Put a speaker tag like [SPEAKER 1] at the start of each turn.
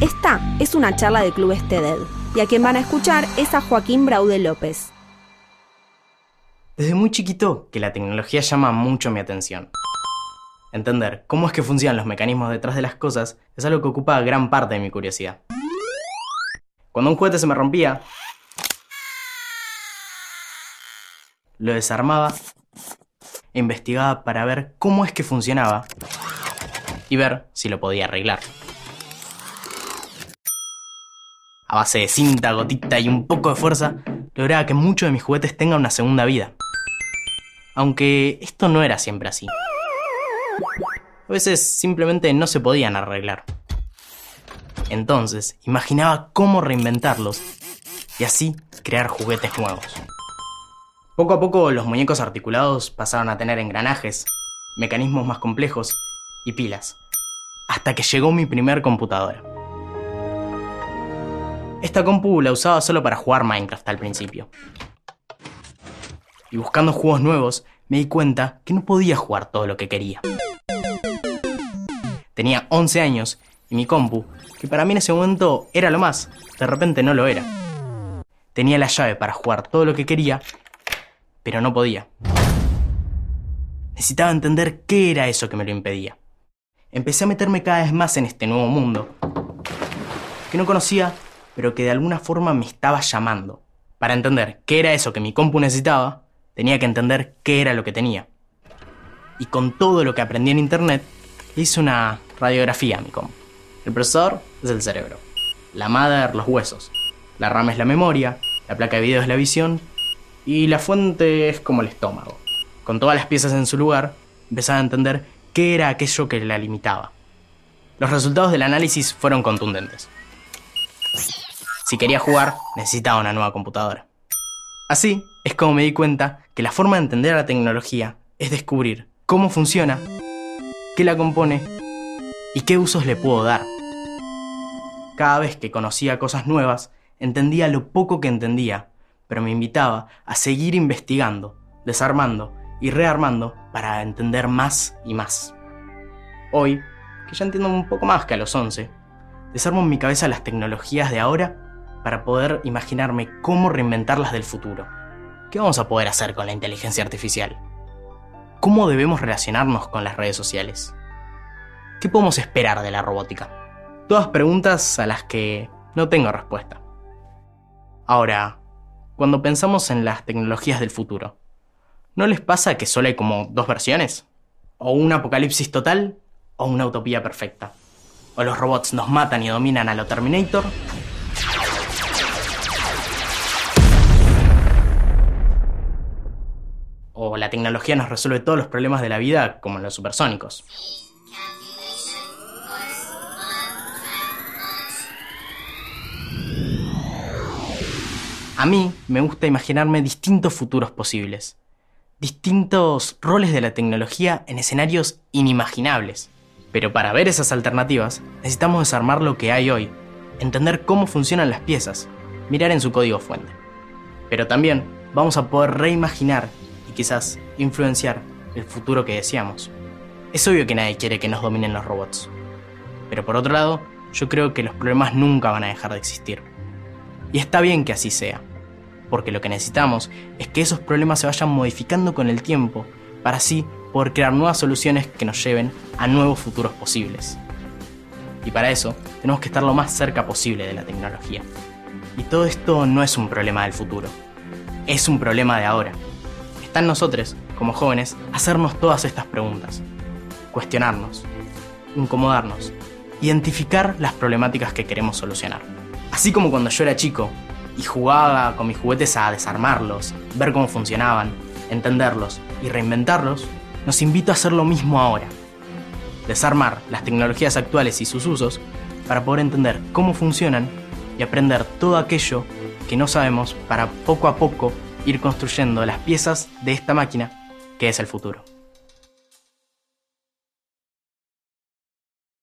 [SPEAKER 1] Esta es una charla de Club TED y a quien van a escuchar es a Joaquín Braude López.
[SPEAKER 2] Desde muy chiquito que la tecnología llama mucho mi atención. Entender cómo es que funcionan los mecanismos detrás de las cosas es algo que ocupa gran parte de mi curiosidad. Cuando un juguete se me rompía, lo desarmaba investigaba para ver cómo es que funcionaba y ver si lo podía arreglar. A base de cinta, gotita y un poco de fuerza, lograba que muchos de mis juguetes tengan una segunda vida. Aunque esto no era siempre así. A veces simplemente no se podían arreglar. Entonces, imaginaba cómo reinventarlos y así crear juguetes nuevos. Poco a poco los muñecos articulados pasaron a tener engranajes, mecanismos más complejos y pilas, hasta que llegó mi primer computadora. Esta compu la usaba solo para jugar Minecraft al principio. Y buscando juegos nuevos, me di cuenta que no podía jugar todo lo que quería. Tenía 11 años y mi compu, que para mí en ese momento era lo más, de repente no lo era. Tenía la llave para jugar todo lo que quería, pero no podía. Necesitaba entender qué era eso que me lo impedía. Empecé a meterme cada vez más en este nuevo mundo, que no conocía, pero que de alguna forma me estaba llamando. Para entender qué era eso que mi compu necesitaba, tenía que entender qué era lo que tenía. Y con todo lo que aprendí en internet, hice una radiografía a mi compu. El procesador es el cerebro, la mother los huesos, la RAM es la memoria, la placa de video es la visión y la fuente es como el estómago. Con todas las piezas en su lugar, empezaba a entender qué era aquello que la limitaba. Los resultados del análisis fueron contundentes. Si quería jugar, necesitaba una nueva computadora. Así es como me di cuenta que la forma de entender la tecnología es descubrir cómo funciona, qué la compone y qué usos le puedo dar. Cada vez que conocía cosas nuevas, entendía lo poco que entendía, pero me invitaba a seguir investigando, desarmando y rearmando para entender más y más. Hoy, que ya entiendo un poco más que a los 11, desarmo en mi cabeza las tecnologías de ahora para poder imaginarme cómo reinventarlas del futuro. ¿Qué vamos a poder hacer con la inteligencia artificial? ¿Cómo debemos relacionarnos con las redes sociales? ¿Qué podemos esperar de la robótica? Todas preguntas a las que no tengo respuesta. Ahora, cuando pensamos en las tecnologías del futuro, ¿no les pasa que solo hay como dos versiones? ¿O un apocalipsis total o una utopía perfecta? ¿O los robots nos matan y dominan a lo Terminator? ¿O la tecnología nos resuelve todos los problemas de la vida como en los supersónicos? A mí me gusta imaginarme distintos futuros posibles, distintos roles de la tecnología en escenarios inimaginables. Pero para ver esas alternativas necesitamos desarmar lo que hay hoy, entender cómo funcionan las piezas, mirar en su código fuente. Pero también vamos a poder reimaginar quizás influenciar el futuro que deseamos. Es obvio que nadie quiere que nos dominen los robots. Pero por otro lado, yo creo que los problemas nunca van a dejar de existir. Y está bien que así sea, porque lo que necesitamos es que esos problemas se vayan modificando con el tiempo, para así poder crear nuevas soluciones que nos lleven a nuevos futuros posibles. Y para eso tenemos que estar lo más cerca posible de la tecnología. Y todo esto no es un problema del futuro, es un problema de ahora. Está en nosotros, como jóvenes, hacernos todas estas preguntas, cuestionarnos, incomodarnos, identificar las problemáticas que queremos solucionar. Así como cuando yo era chico y jugaba con mis juguetes a desarmarlos, ver cómo funcionaban, entenderlos y reinventarlos, nos invito a hacer lo mismo ahora. Desarmar las tecnologías actuales y sus usos para poder entender cómo funcionan y aprender todo aquello que no sabemos para poco a poco ir construyendo las piezas de esta máquina que es el futuro.